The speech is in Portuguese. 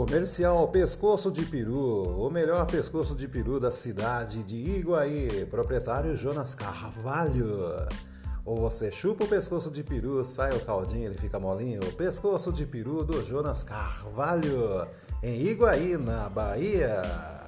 Comercial Pescoço de Peru, o melhor pescoço de peru da cidade de Iguaí. Proprietário Jonas Carvalho. Ou você chupa o pescoço de peru, sai o caldinho, ele fica molinho. Pescoço de peru do Jonas Carvalho, em Iguaí, na Bahia.